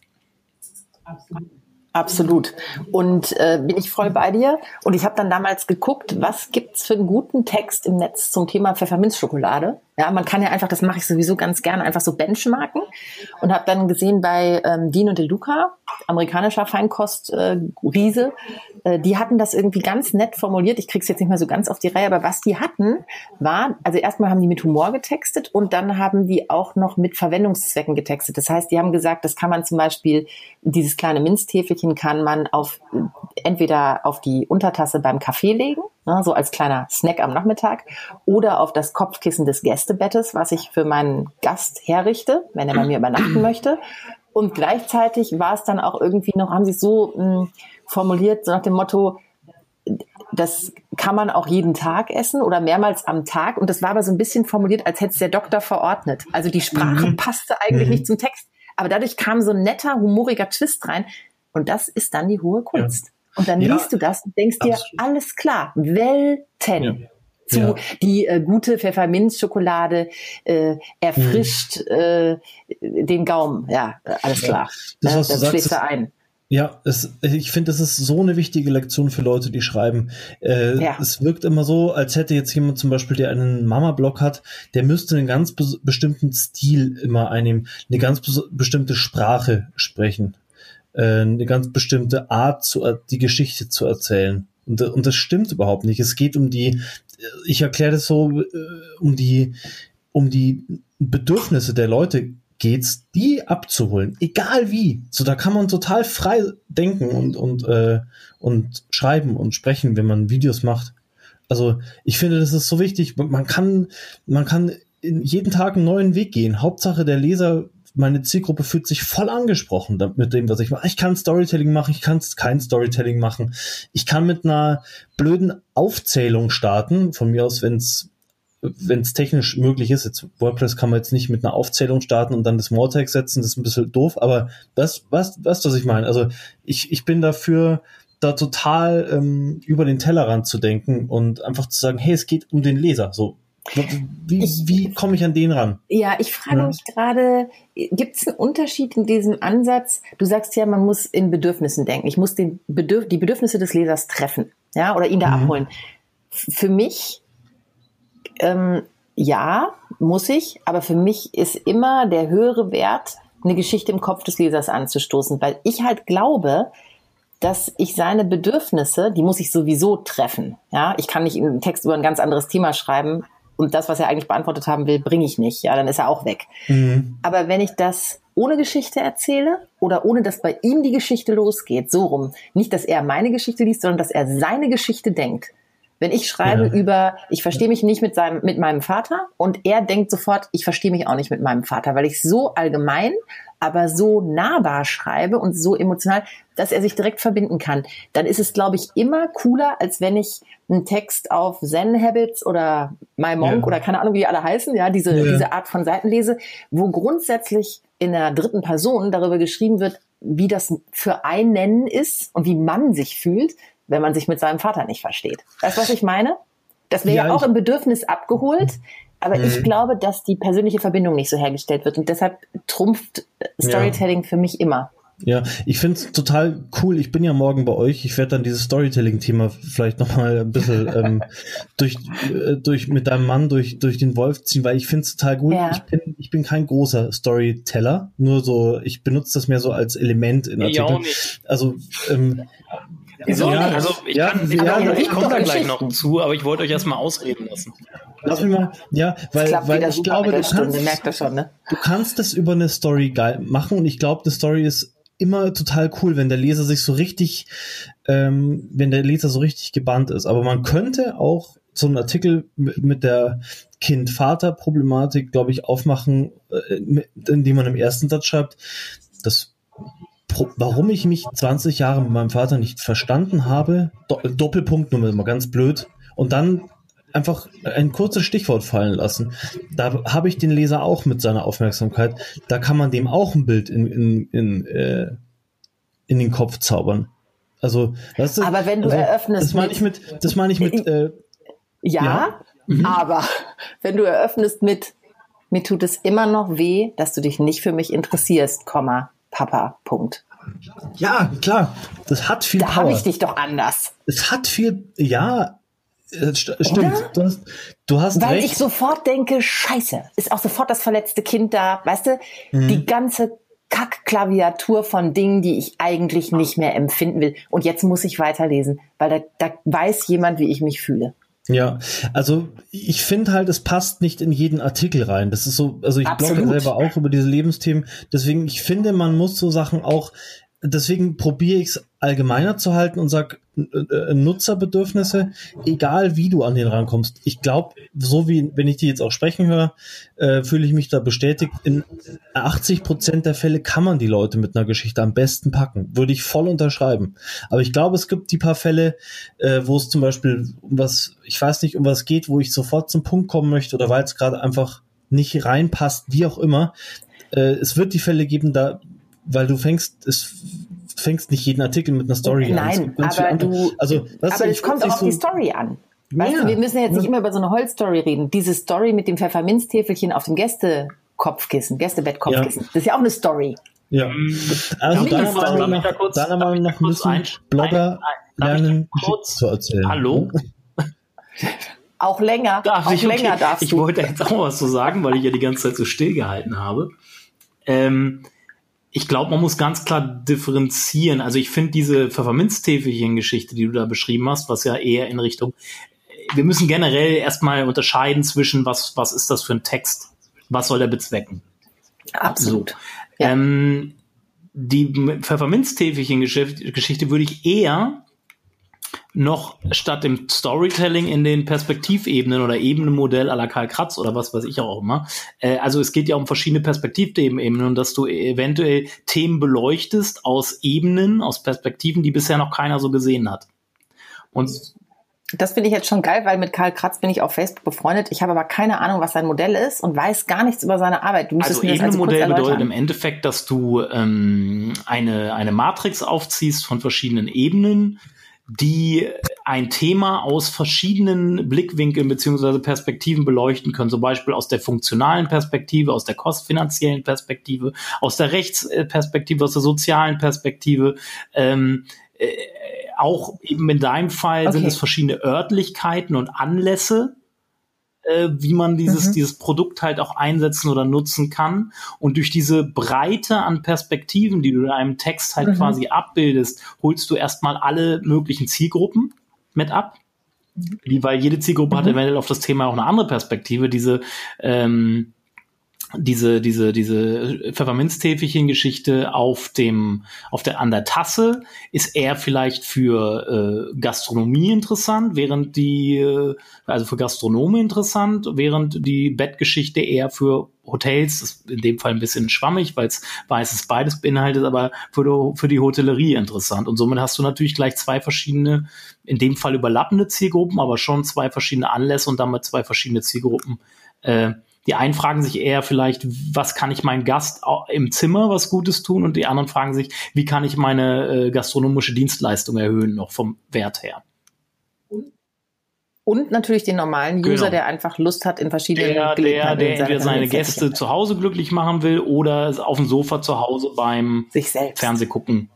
Absolut. Absolut. Und äh, bin ich voll bei dir. Und ich habe dann damals geguckt, was gibt's für einen guten Text im Netz zum Thema Pfefferminzschokolade. Ja, man kann ja einfach, das mache ich sowieso ganz gerne, einfach so benchmarken. Und habe dann gesehen bei ähm, Dean und DeLuca, amerikanischer Feinkost-Riese, äh, die hatten das irgendwie ganz nett formuliert. Ich krieg's jetzt nicht mehr so ganz auf die Reihe, aber was die hatten, war, also erstmal haben die mit Humor getextet und dann haben die auch noch mit Verwendungszwecken getextet. Das heißt, die haben gesagt, das kann man zum Beispiel, dieses kleine Minztäfelchen kann man auf entweder auf die Untertasse beim Kaffee legen, ne, so als kleiner Snack am Nachmittag, oder auf das Kopfkissen des Gästebettes, was ich für meinen Gast herrichte, wenn er bei mir übernachten [CLEARS THROAT] möchte. Und gleichzeitig war es dann auch irgendwie noch, haben sie es so mh, hm, formuliert, so nach dem Motto, das kann man auch jeden Tag essen oder mehrmals am Tag. Und das war aber so ein bisschen formuliert, als hätte es der Doktor verordnet. Also die Sprache mhm. passte eigentlich mhm. nicht zum Text. Aber dadurch kam so ein netter, humoriger Twist rein. Und das ist dann die hohe Kunst. Ja. Und dann ja, liest du das und denkst dir, absolut. alles klar, Welten. Ja. Zu ja. die äh, gute Pfefferminzschokolade äh, erfrischt hm. äh, den Gaumen. Ja, alles klar. Das, was das schlägt da ein. Ja, es, ich finde, das ist so eine wichtige Lektion für Leute, die schreiben. Äh, ja. Es wirkt immer so, als hätte jetzt jemand zum Beispiel, der einen Mama-Blog hat, der müsste einen ganz be bestimmten Stil immer einnehmen, eine ganz bestimmte Sprache sprechen eine ganz bestimmte Art, zu, die Geschichte zu erzählen. Und, und das stimmt überhaupt nicht. Es geht um die, ich erkläre das so, äh, um die, um die Bedürfnisse der Leute geht's, die abzuholen, egal wie. So, da kann man total frei denken und und äh, und schreiben und sprechen, wenn man Videos macht. Also ich finde, das ist so wichtig. Man kann man kann jeden Tag einen neuen Weg gehen. Hauptsache der Leser meine Zielgruppe fühlt sich voll angesprochen mit dem, was ich mache. Ich kann Storytelling machen, ich kann kein Storytelling machen. Ich kann mit einer blöden Aufzählung starten, von mir aus, wenn es wenn es technisch möglich ist, jetzt WordPress kann man jetzt nicht mit einer Aufzählung starten und dann das Mortex setzen, das ist ein bisschen doof, aber das, was, was, was ich meine. Also ich, ich bin dafür, da total ähm, über den Tellerrand zu denken und einfach zu sagen, hey, es geht um den Leser. So, wie, ich, wie komme ich an den ran? Ja, ich frage ja. mich gerade, gibt es einen Unterschied in diesem Ansatz? Du sagst ja, man muss in Bedürfnissen denken. Ich muss den Bedürf die Bedürfnisse des Lesers treffen, ja, oder ihn da mhm. abholen. Für mich, ähm, ja, muss ich, aber für mich ist immer der höhere Wert, eine Geschichte im Kopf des Lesers anzustoßen, weil ich halt glaube, dass ich seine Bedürfnisse, die muss ich sowieso treffen. Ja, ich kann nicht einen Text über ein ganz anderes Thema schreiben, und das, was er eigentlich beantwortet haben will, bringe ich nicht. Ja, dann ist er auch weg. Mhm. Aber wenn ich das ohne Geschichte erzähle oder ohne dass bei ihm die Geschichte losgeht, so rum, nicht, dass er meine Geschichte liest, sondern dass er seine Geschichte denkt. Wenn ich schreibe ja. über, ich verstehe mich nicht mit seinem, mit meinem Vater und er denkt sofort, ich verstehe mich auch nicht mit meinem Vater, weil ich so allgemein aber so nahbar schreibe und so emotional, dass er sich direkt verbinden kann, dann ist es, glaube ich, immer cooler, als wenn ich einen Text auf Zen Habits oder My Monk ja. oder keine Ahnung, wie die alle heißen, ja, diese, ja. diese Art von Seiten lese, wo grundsätzlich in der dritten Person darüber geschrieben wird, wie das für einen ist und wie man sich fühlt, wenn man sich mit seinem Vater nicht versteht. Weißt du, was ich meine? Das wäre ja, ja, auch im Bedürfnis abgeholt. Aber mhm. ich glaube, dass die persönliche Verbindung nicht so hergestellt wird. Und deshalb trumpft Storytelling ja. für mich immer. Ja, ich finde es total cool. Ich bin ja morgen bei euch. Ich werde dann dieses Storytelling-Thema vielleicht nochmal ein bisschen [LAUGHS] ähm, durch, äh, durch mit deinem Mann durch, durch den Wolf ziehen, weil ich finde es total gut. Ja. Ich, bin, ich bin kein großer Storyteller, nur so, ich benutze das mehr so als Element in Artikeln. Also ähm, Wieso ja, Also ich, ja, kann, ja, ja, ich komme da gleich noch zu, aber ich wollte euch erstmal ausreden lassen. Lass mich mal, ja, weil, weil ich glaube, du kannst, merkt das schon, ne? du kannst das über eine Story geil machen und ich glaube, die Story ist immer total cool, wenn der Leser sich so richtig, ähm, wenn der Leser so richtig gebannt ist. Aber man könnte auch so einen Artikel mit der Kind-Vater-Problematik, glaube ich, aufmachen, äh, indem man im ersten Satz schreibt, das warum ich mich 20 Jahre mit meinem Vater nicht verstanden habe, Doppelpunkt nur mal ganz blöd, und dann einfach ein kurzes Stichwort fallen lassen. Da habe ich den Leser auch mit seiner Aufmerksamkeit. Da kann man dem auch ein Bild in, in, in, äh, in den Kopf zaubern. Also, weißt du, aber wenn du also, eröffnest, das meine ich mit, das meine ich mit, äh, ja, ja. Mhm. aber wenn du eröffnest mit, mir tut es immer noch weh, dass du dich nicht für mich interessierst, Komma, Papa, Punkt. Ja, klar. Das hat viel da habe ich dich doch anders. Es hat viel, ja, äh, st stimmt. Du hast, du hast Weil recht. ich sofort denke, scheiße, ist auch sofort das verletzte Kind da. Weißt du, mhm. die ganze Kackklaviatur von Dingen, die ich eigentlich nicht mehr empfinden will. Und jetzt muss ich weiterlesen, weil da, da weiß jemand, wie ich mich fühle. Ja, also ich finde halt, es passt nicht in jeden Artikel rein. Das ist so, also ich blogge selber auch über diese Lebensthemen. Deswegen, ich finde, man muss so Sachen auch deswegen probiere ich es allgemeiner zu halten und sag äh, äh, Nutzerbedürfnisse, egal wie du an den rankommst. Ich glaube, so wie wenn ich die jetzt auch sprechen höre, äh, fühle ich mich da bestätigt. In 80 Prozent der Fälle kann man die Leute mit einer Geschichte am besten packen. Würde ich voll unterschreiben. Aber ich glaube, es gibt die paar Fälle, äh, wo es zum Beispiel um was, ich weiß nicht, um was geht, wo ich sofort zum Punkt kommen möchte oder weil es gerade einfach nicht reinpasst, wie auch immer. Äh, es wird die Fälle geben, da weil du fängst, es fängst nicht jeden Artikel mit einer Story Nein, an. aber du, also, aber es kommt auch auf so die Story an. Weißt ja. du, wir müssen ja jetzt nicht immer über so eine Holzstory reden. Diese Story mit dem Pfefferminztäfelchen auf dem Gästekopfkissen, Gästebettkopfkissen, ja. das ist ja auch eine Story. Ja. Also deiner Meinung nach, kurz, deiner Meinung nach müssen Blogger lernen, kurz, zu erzählen. Hallo? [LAUGHS] auch länger, Darf auch ich, länger okay. darfst ich du. Ich wollte jetzt auch was zu sagen, weil ich ja die ganze Zeit so still gehalten habe. Ähm, ich glaube, man muss ganz klar differenzieren. Also ich finde diese Pfefferminztäfelchen-Geschichte, die du da beschrieben hast, was ja eher in Richtung, wir müssen generell erstmal unterscheiden zwischen, was, was ist das für ein Text? Was soll der bezwecken? Absolut. So. Ja. Ähm, die Pfefferminztäfelchen-Geschichte würde ich eher noch statt dem Storytelling in den Perspektivebenen oder Ebenenmodell à la Karl Kratz oder was weiß ich auch immer. Äh, also es geht ja um verschiedene Perspektivebenen und dass du eventuell Themen beleuchtest aus Ebenen, aus Perspektiven, die bisher noch keiner so gesehen hat. Und das finde ich jetzt schon geil, weil mit Karl Kratz bin ich auf Facebook befreundet. Ich habe aber keine Ahnung, was sein Modell ist und weiß gar nichts über seine Arbeit. Du also mir das also Modell bedeutet im Endeffekt, dass du ähm, eine, eine Matrix aufziehst von verschiedenen Ebenen, die ein Thema aus verschiedenen Blickwinkeln beziehungsweise Perspektiven beleuchten können. Zum Beispiel aus der funktionalen Perspektive, aus der kostfinanziellen Perspektive, aus der Rechtsperspektive, aus der sozialen Perspektive. Ähm, äh, auch eben in deinem Fall okay. sind es verschiedene Örtlichkeiten und Anlässe, äh, wie man dieses, mhm. dieses Produkt halt auch einsetzen oder nutzen kann. Und durch diese Breite an Perspektiven, die du in einem Text halt mhm. quasi abbildest, holst du erstmal alle möglichen Zielgruppen mit ab. Mhm. Weil jede Zielgruppe mhm. hat eventuell auf das Thema auch eine andere Perspektive. Diese ähm, diese, diese, diese Pfefferminztäfelchen-Geschichte auf dem, auf der, an der Tasse ist eher vielleicht für äh, Gastronomie interessant, während die, äh, also für Gastronome interessant, während die Bettgeschichte eher für Hotels, ist in dem Fall ein bisschen schwammig, weil es weißes beides beinhaltet, aber für die, für die Hotellerie interessant. Und somit hast du natürlich gleich zwei verschiedene, in dem Fall überlappende Zielgruppen, aber schon zwei verschiedene Anlässe und damit zwei verschiedene Zielgruppen. Äh, die einen fragen sich eher vielleicht, was kann ich meinem Gast im Zimmer was Gutes tun? Und die anderen fragen sich, wie kann ich meine äh, gastronomische Dienstleistung erhöhen, noch vom Wert her? Und natürlich den normalen User, genau. der einfach Lust hat, in verschiedenen Der, der, der entweder seine Gäste zu Hause glücklich machen will oder auf dem Sofa zu Hause beim Fernsehgucken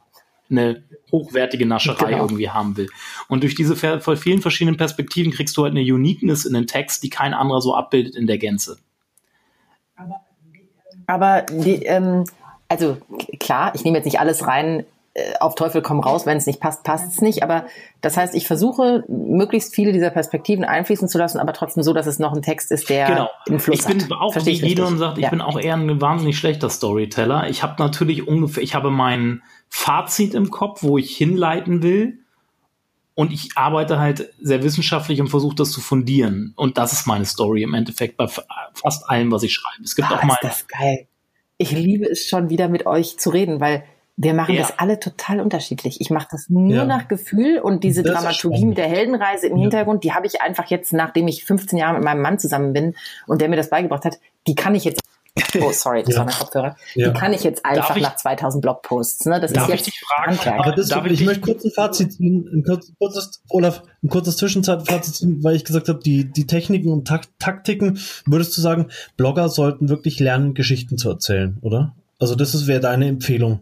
eine hochwertige Nascherei genau. irgendwie haben will. Und durch diese vielen verschiedenen Perspektiven kriegst du halt eine Uniqueness in den Text, die kein anderer so abbildet in der Gänze. Aber die, ähm, also klar, ich nehme jetzt nicht alles rein, äh, auf Teufel komm raus, wenn es nicht passt, passt es nicht. Aber das heißt, ich versuche, möglichst viele dieser Perspektiven einfließen zu lassen, aber trotzdem so, dass es noch ein Text ist, der genau. einen Fluss ich bin hat. auch, wie jeder sagt, ich ja. bin auch eher ein wahnsinnig schlechter Storyteller. Ich habe natürlich ungefähr, ich habe mein Fazit im Kopf, wo ich hinleiten will. Und ich arbeite halt sehr wissenschaftlich und versuche das zu fundieren. Und das ist meine Story im Endeffekt bei fast allem, was ich schreibe. Es gibt ah, auch mal. Ist das geil. Ich liebe es schon wieder mit euch zu reden, weil wir machen ja. das alle total unterschiedlich. Ich mache das nur ja. nach Gefühl und diese das Dramaturgie mit der Heldenreise im ja. Hintergrund, die habe ich einfach jetzt, nachdem ich 15 Jahre mit meinem Mann zusammen bin und der mir das beigebracht hat, die kann ich jetzt Oh, sorry, das ja. war mein Kopfhörer. Ja. Die kann ich jetzt einfach ich, nach 2000 Blogposts. Ne? Das darf ist jetzt ich dich fragen? Aber das darf ich, ich möchte kurz ein Fazit ziehen, ein kurzes, Olaf, ein kurzes Zwischenzeitfazit ziehen, weil ich gesagt habe, die, die Techniken und Tak Taktiken, würdest du sagen, Blogger sollten wirklich lernen, Geschichten zu erzählen, oder? Also das wäre deine Empfehlung.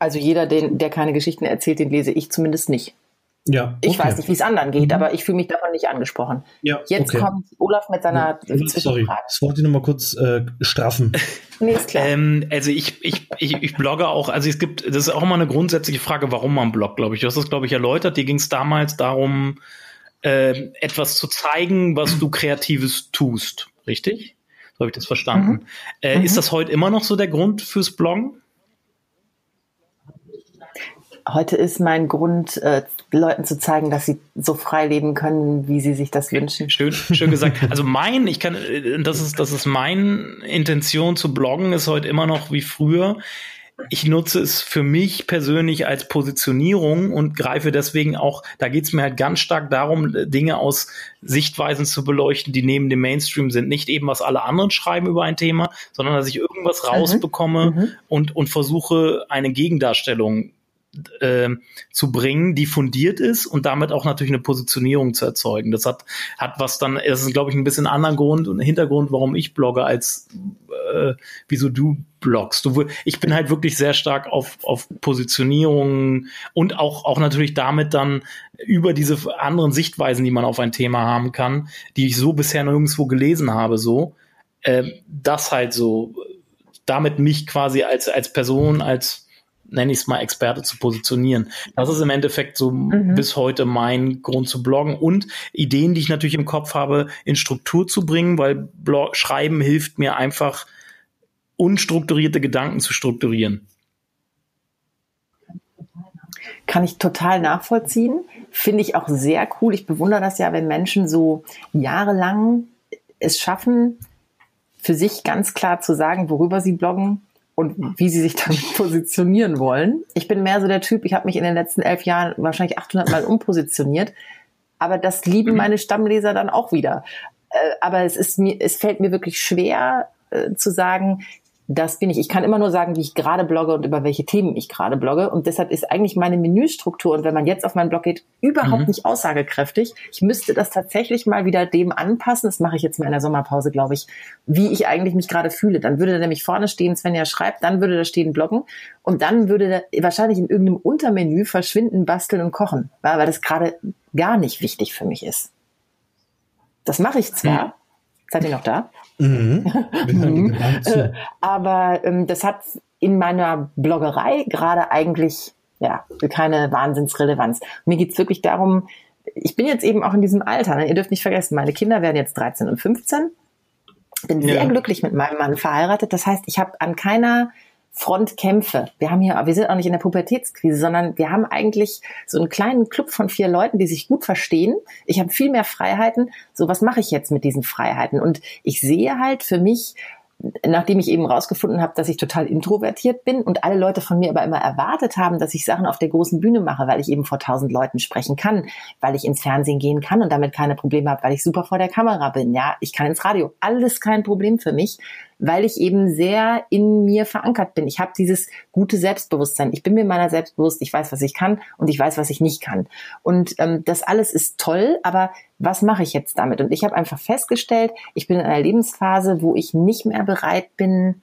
Also jeder, den, der keine Geschichten erzählt, den lese ich zumindest nicht. Ja. Okay. Ich weiß nicht, wie es anderen geht, mhm. aber ich fühle mich davon nicht angesprochen. Ja, Jetzt okay. kommt Olaf mit seiner ja, Sorry, das wollte ich nochmal kurz äh, straffen. [LAUGHS] nee, ist klar. Ähm, also ich, ich, ich, ich blogge auch, also es gibt, das ist auch immer eine grundsätzliche Frage, warum man bloggt, glaube ich. Du hast das, glaube ich, erläutert. Dir ging es damals darum, äh, etwas zu zeigen, was du Kreatives tust. Richtig? So habe ich das verstanden. Mhm. Äh, mhm. Ist das heute immer noch so der Grund fürs Bloggen? Heute ist mein Grund, äh, Leuten zu zeigen, dass sie so frei leben können, wie sie sich das wünschen. Schön, schön gesagt. Also mein, ich kann, äh, das ist, das ist meine Intention zu bloggen, ist heute immer noch wie früher. Ich nutze es für mich persönlich als Positionierung und greife deswegen auch, da geht es mir halt ganz stark darum, Dinge aus Sichtweisen zu beleuchten, die neben dem Mainstream sind. Nicht eben, was alle anderen schreiben über ein Thema, sondern dass ich irgendwas mhm. rausbekomme mhm. und, und versuche, eine Gegendarstellung äh, zu bringen, die fundiert ist und damit auch natürlich eine Positionierung zu erzeugen. Das hat, hat was dann, das ist, glaube ich, ein bisschen anderen Grund und Hintergrund, warum ich blogge, als äh, wieso du bloggst. Du, ich bin halt wirklich sehr stark auf, auf Positionierung und auch, auch natürlich damit dann über diese anderen Sichtweisen, die man auf ein Thema haben kann, die ich so bisher nirgendwo gelesen habe, so, äh, das halt so, damit mich quasi als, als Person, als nenne ich es mal, Experte zu positionieren. Das ist im Endeffekt so mhm. bis heute mein Grund zu bloggen und Ideen, die ich natürlich im Kopf habe, in Struktur zu bringen, weil Blog Schreiben hilft mir einfach, unstrukturierte Gedanken zu strukturieren. Kann ich total nachvollziehen. Finde ich auch sehr cool. Ich bewundere das ja, wenn Menschen so jahrelang es schaffen, für sich ganz klar zu sagen, worüber sie bloggen, und wie sie sich damit [LAUGHS] positionieren wollen. Ich bin mehr so der Typ, ich habe mich in den letzten elf Jahren wahrscheinlich 800 Mal umpositioniert, aber das lieben mhm. meine Stammleser dann auch wieder. Äh, aber es ist mir, es fällt mir wirklich schwer äh, zu sagen, das bin ich. Ich kann immer nur sagen, wie ich gerade blogge und über welche Themen ich gerade blogge. Und deshalb ist eigentlich meine Menüstruktur, und wenn man jetzt auf meinen Blog geht, überhaupt mhm. nicht aussagekräftig. Ich müsste das tatsächlich mal wieder dem anpassen. Das mache ich jetzt mal in der Sommerpause, glaube ich, wie ich eigentlich mich gerade fühle. Dann würde da nämlich vorne stehen, Svenja schreibt, dann würde da stehen Bloggen. Und dann würde da wahrscheinlich in irgendeinem Untermenü verschwinden, basteln und kochen. Weil das gerade gar nicht wichtig für mich ist. Das mache ich zwar. Mhm. Seid ihr noch da? Mhm. mhm. Äh, aber ähm, das hat in meiner Bloggerei gerade eigentlich ja keine Wahnsinnsrelevanz. Mir geht's wirklich darum, ich bin jetzt eben auch in diesem Alter. Ne? Ihr dürft nicht vergessen, meine Kinder werden jetzt 13 und 15. Bin ja. sehr glücklich mit meinem Mann verheiratet. Das heißt, ich habe an keiner Frontkämpfe. Wir haben hier, wir sind auch nicht in der Pubertätskrise, sondern wir haben eigentlich so einen kleinen Club von vier Leuten, die sich gut verstehen. Ich habe viel mehr Freiheiten. So, was mache ich jetzt mit diesen Freiheiten? Und ich sehe halt für mich nachdem ich eben rausgefunden habe, dass ich total introvertiert bin und alle Leute von mir aber immer erwartet haben, dass ich Sachen auf der großen Bühne mache, weil ich eben vor tausend Leuten sprechen kann, weil ich ins Fernsehen gehen kann und damit keine Probleme habe, weil ich super vor der Kamera bin. Ja, ich kann ins Radio. Alles kein Problem für mich weil ich eben sehr in mir verankert bin. Ich habe dieses gute Selbstbewusstsein. Ich bin mir meiner selbst. Ich weiß, was ich kann und ich weiß, was ich nicht kann. Und ähm, das alles ist toll, aber was mache ich jetzt damit? Und ich habe einfach festgestellt, ich bin in einer Lebensphase, wo ich nicht mehr bereit bin,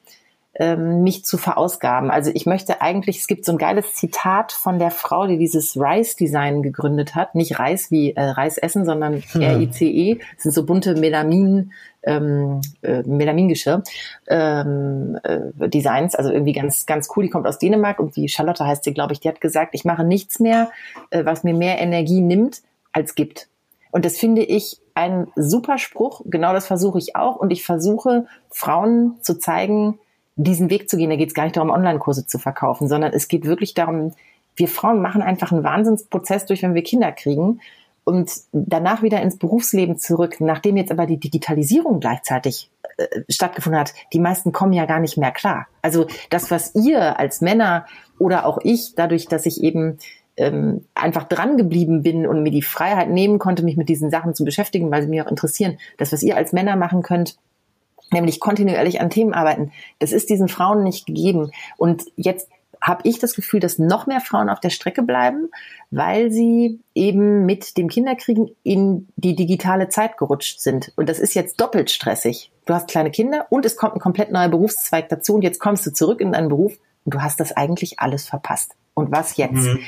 ähm, mich zu verausgaben. Also ich möchte eigentlich, es gibt so ein geiles Zitat von der Frau, die dieses Rice-Design gegründet hat. Nicht Reis wie äh, Reis essen, sondern hm. R-I-C-E. Das sind so bunte Melamin ähm, äh, Melamingeschirr ähm, äh, Designs, also irgendwie ganz ganz cool. Die kommt aus Dänemark und die Charlotte heißt sie, glaube ich. Die hat gesagt, ich mache nichts mehr, äh, was mir mehr Energie nimmt als gibt. Und das finde ich ein super Spruch. Genau das versuche ich auch. Und ich versuche Frauen zu zeigen, diesen Weg zu gehen. Da geht es gar nicht darum, Online-Kurse zu verkaufen, sondern es geht wirklich darum, wir Frauen machen einfach einen Wahnsinnsprozess durch, wenn wir Kinder kriegen und danach wieder ins Berufsleben zurück, nachdem jetzt aber die Digitalisierung gleichzeitig äh, stattgefunden hat, die meisten kommen ja gar nicht mehr klar. Also das, was ihr als Männer oder auch ich, dadurch, dass ich eben ähm, einfach dran geblieben bin und mir die Freiheit nehmen konnte, mich mit diesen Sachen zu beschäftigen, weil sie mich auch interessieren, das, was ihr als Männer machen könnt, nämlich kontinuierlich an Themen arbeiten, das ist diesen Frauen nicht gegeben. Und jetzt habe ich das Gefühl, dass noch mehr Frauen auf der Strecke bleiben, weil sie eben mit dem Kinderkriegen in die digitale Zeit gerutscht sind. Und das ist jetzt doppelt stressig. Du hast kleine Kinder und es kommt ein komplett neuer Berufszweig dazu und jetzt kommst du zurück in deinen Beruf und du hast das eigentlich alles verpasst. Und was jetzt? Mhm.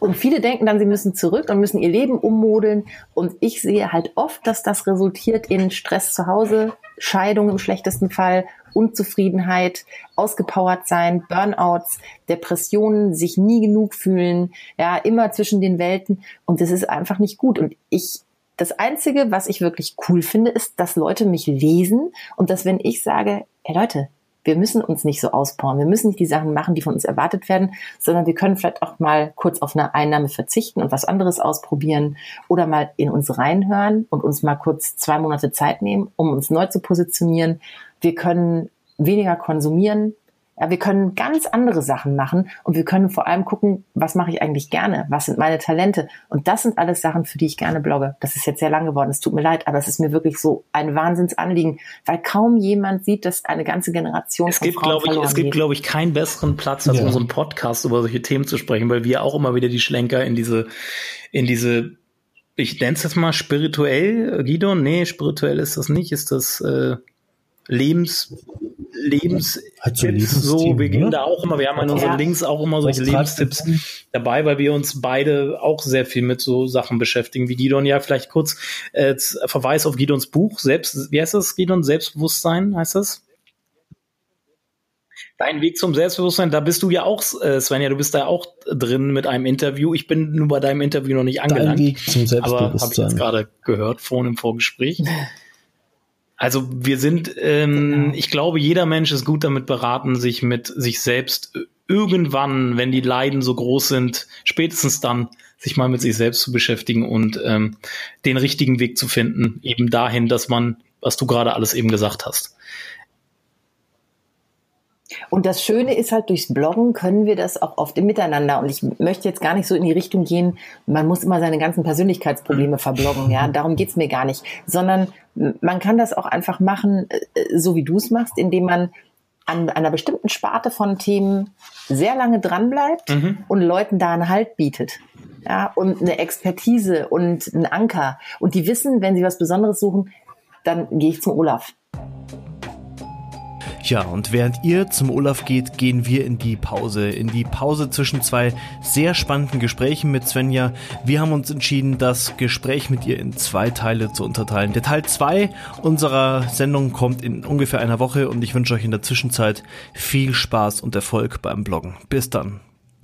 Und viele denken dann, sie müssen zurück und müssen ihr Leben ummodeln. Und ich sehe halt oft, dass das resultiert in Stress zu Hause, Scheidung im schlechtesten Fall, Unzufriedenheit, ausgepowert sein, Burnouts, Depressionen, sich nie genug fühlen, ja, immer zwischen den Welten. Und das ist einfach nicht gut. Und ich das Einzige, was ich wirklich cool finde, ist, dass Leute mich lesen und dass wenn ich sage, hey Leute, wir müssen uns nicht so auspowern. Wir müssen nicht die Sachen machen, die von uns erwartet werden, sondern wir können vielleicht auch mal kurz auf eine Einnahme verzichten und was anderes ausprobieren oder mal in uns reinhören und uns mal kurz zwei Monate Zeit nehmen, um uns neu zu positionieren. Wir können weniger konsumieren, ja, wir können ganz andere Sachen machen und wir können vor allem gucken, was mache ich eigentlich gerne? Was sind meine Talente? Und das sind alles Sachen, für die ich gerne blogge. Das ist jetzt sehr lang geworden, es tut mir leid, aber es ist mir wirklich so ein Wahnsinnsanliegen, weil kaum jemand sieht, dass eine ganze Generation es gibt, glaube ich, Es gibt, glaube ich, keinen besseren Platz, als ja. unserem Podcast über solche Themen zu sprechen, weil wir auch immer wieder die Schlenker in diese, in diese ich nenne es jetzt mal spirituell, Guido? Nee, spirituell ist das nicht. Ist das äh, Lebens, Lebens, halt so, so, wir gehen da auch immer, wir haben an unseren ja. Links auch immer solche Lebenstipps dabei, weil wir uns beide auch sehr viel mit so Sachen beschäftigen, wie Gidon ja vielleicht kurz äh, Verweis auf Gidons Buch, selbst, wie heißt das, Gidon? Selbstbewusstsein heißt das? Dein Weg zum Selbstbewusstsein, da bist du ja auch, äh, Svenja, du bist da auch drin mit einem Interview. Ich bin nur bei deinem Interview noch nicht angelangt. Dein Weg zum Selbstbewusstsein. Aber habe ich jetzt gerade gehört, vorhin im Vorgespräch. [LAUGHS] Also wir sind, ähm, ich glaube, jeder Mensch ist gut damit beraten, sich mit sich selbst irgendwann, wenn die Leiden so groß sind, spätestens dann sich mal mit sich selbst zu beschäftigen und ähm, den richtigen Weg zu finden, eben dahin, dass man, was du gerade alles eben gesagt hast. Und das Schöne ist halt, durchs Bloggen können wir das auch oft im Miteinander. Und ich möchte jetzt gar nicht so in die Richtung gehen, man muss immer seine ganzen Persönlichkeitsprobleme verbloggen. Ja, darum geht's mir gar nicht. Sondern man kann das auch einfach machen, äh, so wie du es machst, indem man an einer bestimmten Sparte von Themen sehr lange dranbleibt mhm. und Leuten da einen Halt bietet. Ja, und eine Expertise und einen Anker. Und die wissen, wenn sie was Besonderes suchen, dann gehe ich zum Olaf. Ja, und während ihr zum Olaf geht, gehen wir in die Pause. In die Pause zwischen zwei sehr spannenden Gesprächen mit Svenja. Wir haben uns entschieden, das Gespräch mit ihr in zwei Teile zu unterteilen. Der Teil zwei unserer Sendung kommt in ungefähr einer Woche und ich wünsche euch in der Zwischenzeit viel Spaß und Erfolg beim Bloggen. Bis dann.